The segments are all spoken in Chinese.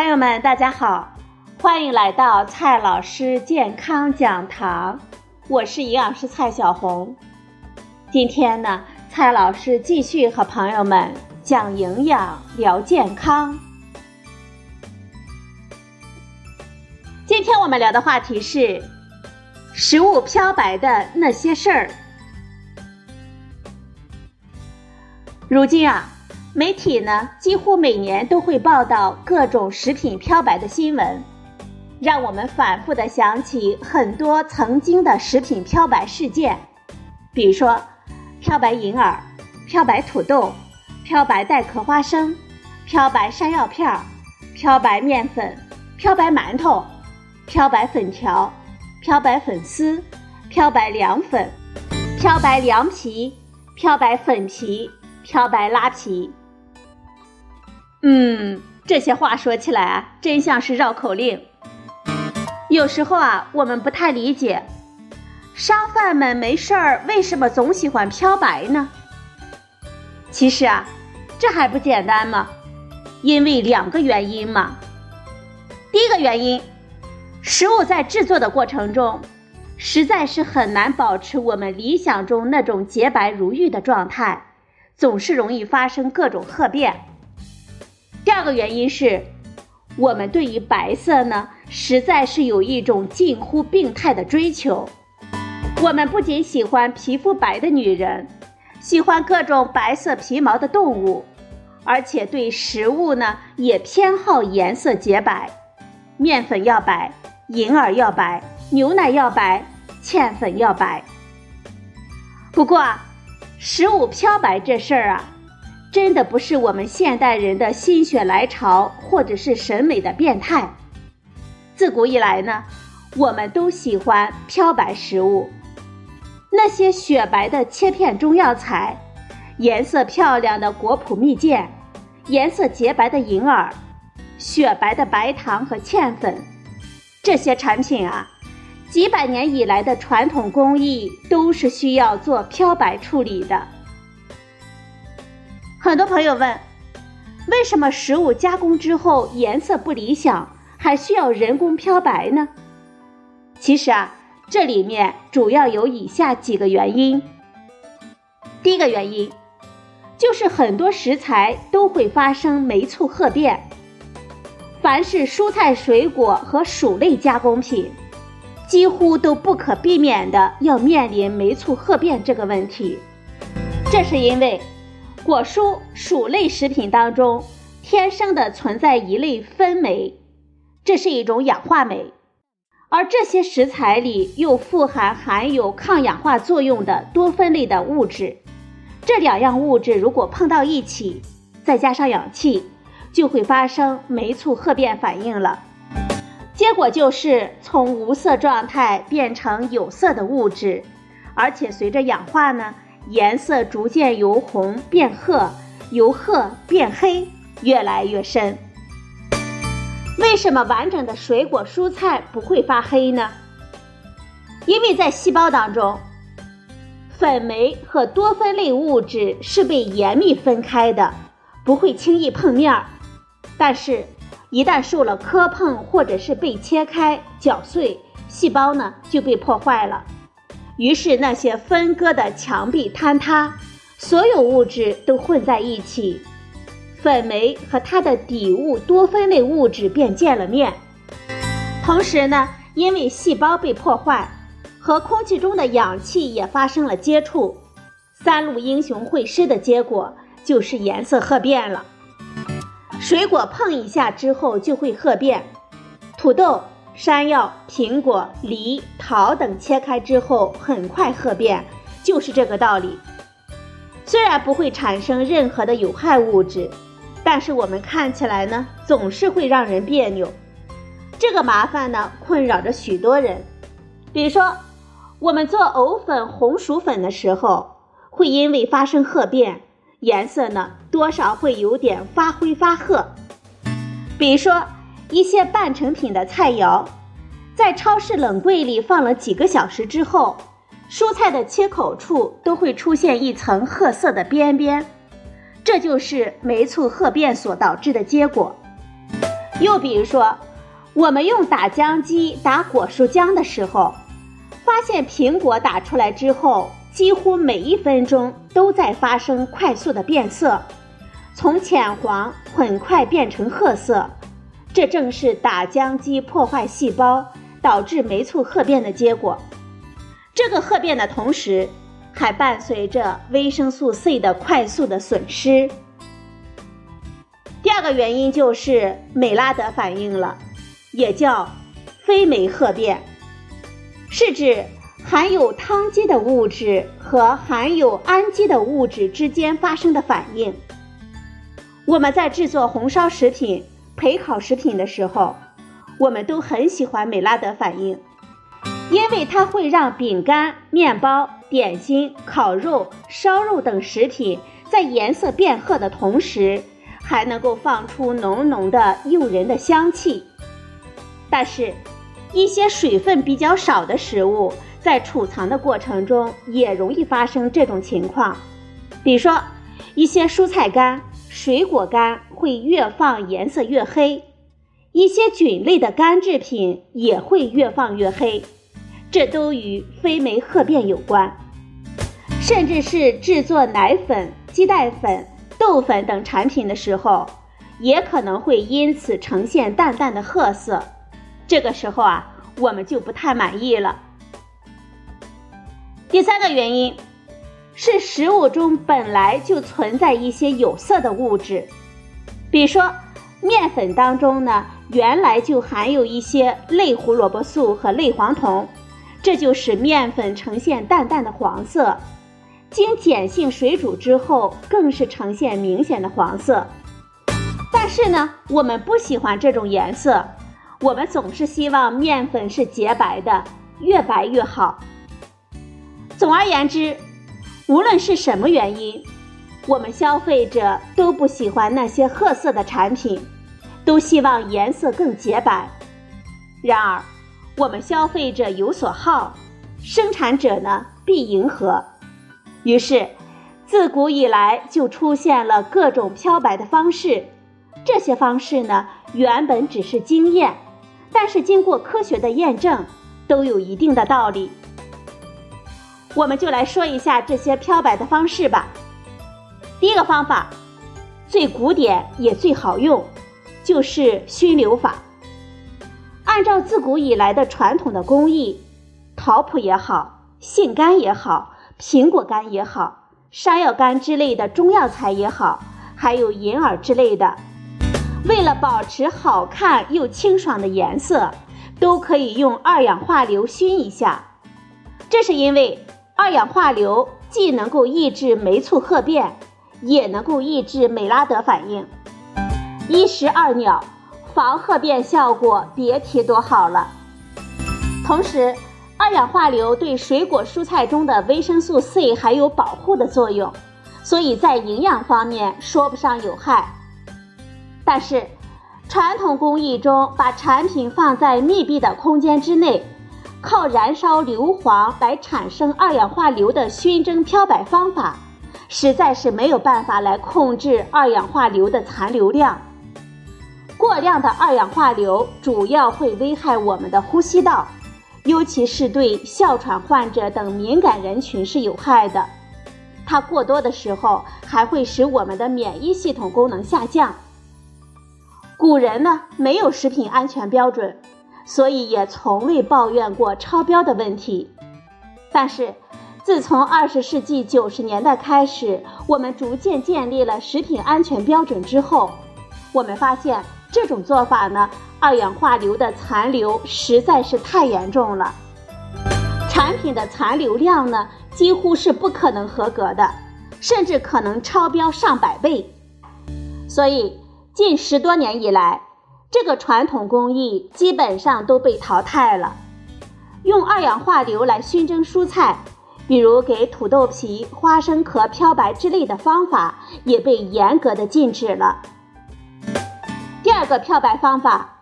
朋友们，大家好，欢迎来到蔡老师健康讲堂，我是营养师蔡小红。今天呢，蔡老师继续和朋友们讲营养、聊健康。今天我们聊的话题是食物漂白的那些事儿。如今啊。媒体呢，几乎每年都会报道各种食品漂白的新闻，让我们反复的想起很多曾经的食品漂白事件，比如说漂白银耳、漂白土豆、漂白带壳花生、漂白山药片、漂白面粉、漂白馒头、漂白粉条、漂白粉丝、漂白凉粉、漂白凉皮、漂白粉皮、漂白拉皮。嗯，这些话说起来啊，真像是绕口令。有时候啊，我们不太理解，商贩们没事儿为什么总喜欢漂白呢？其实啊，这还不简单吗？因为两个原因嘛。第一个原因，食物在制作的过程中，实在是很难保持我们理想中那种洁白如玉的状态，总是容易发生各种褐变。第二个原因是，我们对于白色呢，实在是有一种近乎病态的追求。我们不仅喜欢皮肤白的女人，喜欢各种白色皮毛的动物，而且对食物呢也偏好颜色洁白，面粉要白，银耳要白，牛奶要白，芡粉要白。不过啊，食物漂白这事儿啊。真的不是我们现代人的心血来潮，或者是审美的变态。自古以来呢，我们都喜欢漂白食物。那些雪白的切片中药材，颜色漂亮的果脯蜜饯，颜色洁白的银耳，雪白的白糖和芡粉，这些产品啊，几百年以来的传统工艺都是需要做漂白处理的。很多朋友问，为什么食物加工之后颜色不理想，还需要人工漂白呢？其实啊，这里面主要有以下几个原因。第一个原因，就是很多食材都会发生霉促褐变。凡是蔬菜、水果和薯类加工品，几乎都不可避免的要面临霉促褐变这个问题。这是因为。果蔬、薯类食品当中，天生的存在一类酚酶，这是一种氧化酶，而这些食材里又富含含有抗氧化作用的多酚类的物质。这两样物质如果碰到一起，再加上氧气，就会发生酶促褐变反应了。结果就是从无色状态变成有色的物质，而且随着氧化呢。颜色逐渐由红变褐，由褐变黑，越来越深。为什么完整的水果蔬菜不会发黑呢？因为在细胞当中，粉酶和多酚类物质是被严密分开的，不会轻易碰面儿。但是，一旦受了磕碰或者是被切开、搅碎，细胞呢就被破坏了。于是那些分割的墙壁坍塌，所有物质都混在一起，粉煤和它的底物多酚类物质便见了面。同时呢，因为细胞被破坏，和空气中的氧气也发生了接触，三路英雄会师的结果就是颜色褐变了。水果碰一下之后就会褐变，土豆。山药、苹果、梨、草等切开之后很快褐变，就是这个道理。虽然不会产生任何的有害物质，但是我们看起来呢，总是会让人别扭。这个麻烦呢，困扰着许多人。比如说，我们做藕粉、红薯粉的时候，会因为发生褐变，颜色呢多少会有点发灰发褐。比如说。一些半成品的菜肴，在超市冷柜里放了几个小时之后，蔬菜的切口处都会出现一层褐色的边边，这就是霉促褐变所导致的结果。又比如说，我们用打浆机打果蔬浆的时候，发现苹果打出来之后，几乎每一分钟都在发生快速的变色，从浅黄很快变成褐色。这正是打浆机破坏细胞，导致酶促褐变的结果。这个褐变的同时，还伴随着维生素 C 的快速的损失。第二个原因就是美拉德反应了，也叫非酶褐变，是指含有羰基的物质和含有氨基的物质之间发生的反应。我们在制作红烧食品、焙烤食品的时候，我们都很喜欢美拉德反应，因为它会让饼干、面包、点心、烤肉、烧肉等食品在颜色变褐的同时。还能够放出浓浓的诱人的香气，但是，一些水分比较少的食物在储藏的过程中也容易发生这种情况。比如说，一些蔬菜干、水果干会越放颜色越黑，一些菌类的干制品也会越放越黑，这都与非酶褐变有关。甚至是制作奶粉、鸡蛋粉。豆粉等产品的时候，也可能会因此呈现淡淡的褐色。这个时候啊，我们就不太满意了。第三个原因是食物中本来就存在一些有色的物质，比如说面粉当中呢，原来就含有一些类胡萝卜素和类黄酮，这就使面粉呈现淡淡的黄色。经碱性水煮之后，更是呈现明显的黄色。但是呢，我们不喜欢这种颜色，我们总是希望面粉是洁白的，越白越好。总而言之，无论是什么原因，我们消费者都不喜欢那些褐色的产品，都希望颜色更洁白。然而，我们消费者有所好，生产者呢必迎合。于是，自古以来就出现了各种漂白的方式。这些方式呢，原本只是经验，但是经过科学的验证，都有一定的道理。我们就来说一下这些漂白的方式吧。第一个方法，最古典也最好用，就是熏馏法。按照自古以来的传统的工艺，桃脯也好，杏干也好。苹果干也好，山药干之类的中药材也好，还有银耳之类的，为了保持好看又清爽的颜色，都可以用二氧化硫熏一下。这是因为二氧化硫既能够抑制酶促褐变，也能够抑制美拉德反应，一石二鸟，防褐变效果别提多好了。同时，二氧化硫对水果蔬菜中的维生素 C 还有保护的作用，所以在营养方面说不上有害。但是，传统工艺中把产品放在密闭的空间之内，靠燃烧硫磺来产生二氧化硫的熏蒸漂白方法，实在是没有办法来控制二氧化硫的残留量。过量的二氧化硫主要会危害我们的呼吸道。尤其是对哮喘患者等敏感人群是有害的，它过多的时候还会使我们的免疫系统功能下降。古人呢没有食品安全标准，所以也从未抱怨过超标的问题。但是，自从二十世纪九十年代开始，我们逐渐建立了食品安全标准之后，我们发现这种做法呢。二氧化硫的残留实在是太严重了，产品的残留量呢几乎是不可能合格的，甚至可能超标上百倍。所以近十多年以来，这个传统工艺基本上都被淘汰了。用二氧化硫来熏蒸蔬菜，比如给土豆皮、花生壳漂白之类的方法，也被严格的禁止了。第二个漂白方法。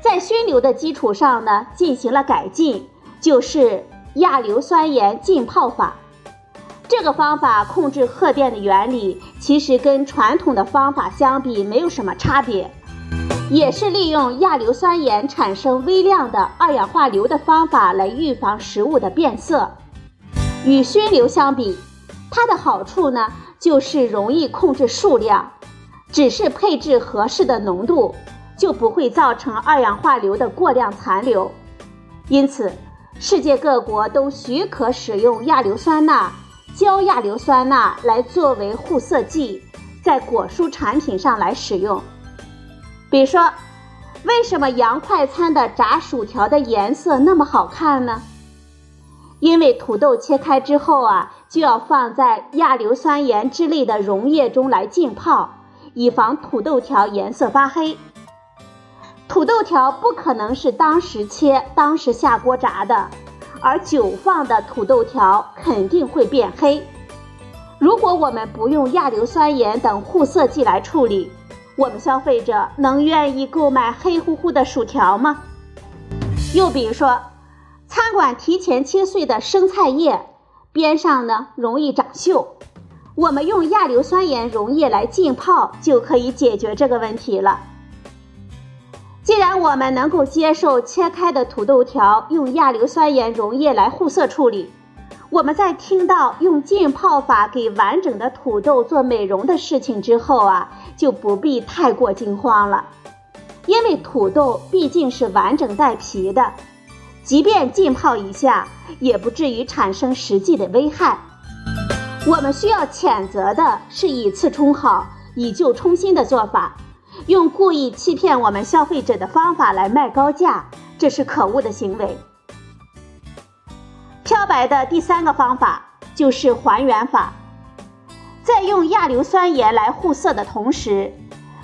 在熏硫的基础上呢，进行了改进，就是亚硫酸盐浸泡法。这个方法控制褐变的原理，其实跟传统的方法相比没有什么差别。也是利用亚硫酸盐产生微量的二氧化硫的方法来预防食物的变色。与熏硫相比，它的好处呢，就是容易控制数量，只是配置合适的浓度，就不会造成二氧化硫的过量残留。因此，世界各国都许可使用亚硫酸钠、焦亚硫酸钠来作为护色剂，在果蔬产品上来使用。比如说，为什么洋快餐的炸薯条的颜色那么好看呢？因为土豆切开之后啊，就要放在亚硫酸盐之类的溶液中来浸泡，以防土豆条颜色发黑。土豆条不可能是当时切、当时下锅炸的，而久放的土豆条肯定会变黑。如果我们不用亚硫酸盐等护色剂来处理，我们消费者能愿意购买黑乎乎的薯条吗？又比如说，餐馆提前切碎的生菜叶边上呢容易长锈，我们用亚硫酸盐溶液来浸泡就可以解决这个问题了。既然我们能够接受切开的土豆条用亚硫酸盐溶液来护色处理。我们在听到用浸泡法给完整的土豆做美容的事情之后啊，就不必太过惊慌了，因为土豆毕竟是完整带皮的，即便浸泡一下，也不至于产生实际的危害。我们需要谴责的是以次充好、以旧充新的做法，用故意欺骗我们消费者的方法来卖高价，这是可恶的行为。漂白的第三个方法就是还原法，在用亚硫酸盐来护色的同时，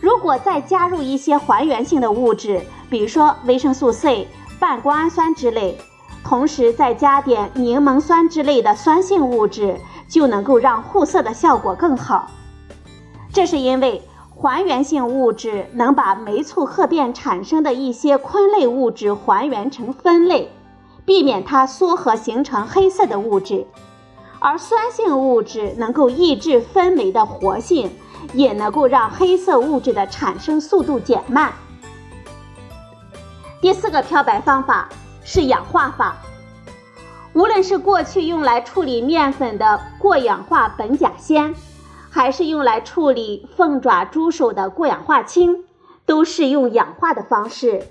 如果再加入一些还原性的物质，比如说维生素 C、半胱氨酸之类，同时再加点柠檬酸之类的酸性物质，就能够让护色的效果更好。这是因为还原性物质能把酶促褐变产生的一些醌类物质还原成酚类。避免它缩合形成黑色的物质，而酸性物质能够抑制酚酶的活性，也能够让黑色物质的产生速度减慢。第四个漂白方法是氧化法，无论是过去用来处理面粉的过氧化苯甲酰，还是用来处理凤爪、猪手的过氧化氢，都是用氧化的方式。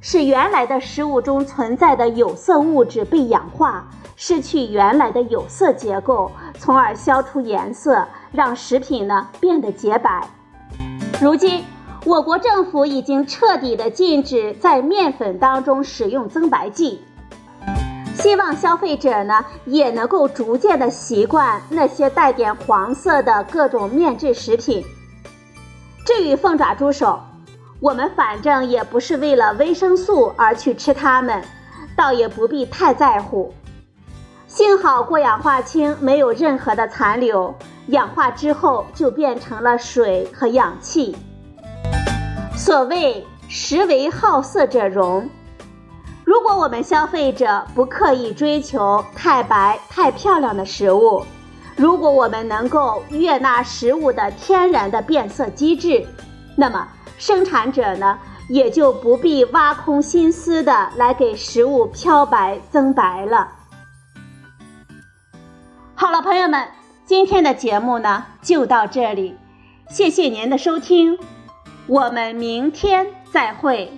使原来的食物中存在的有色物质被氧化，失去原来的有色结构，从而消除颜色，让食品呢变得洁白。如今，我国政府已经彻底的禁止在面粉当中使用增白剂，希望消费者呢也能够逐渐的习惯那些带点黄色的各种面制食品。至于凤爪、猪手。我们反正也不是为了维生素而去吃它们，倒也不必太在乎。幸好过氧化氢没有任何的残留，氧化之后就变成了水和氧气。所谓食为好色者容，如果我们消费者不刻意追求太白太漂亮的食物，如果我们能够悦纳食物的天然的变色机制，那么。生产者呢，也就不必挖空心思的来给食物漂白增白了。好了，朋友们，今天的节目呢就到这里，谢谢您的收听，我们明天再会。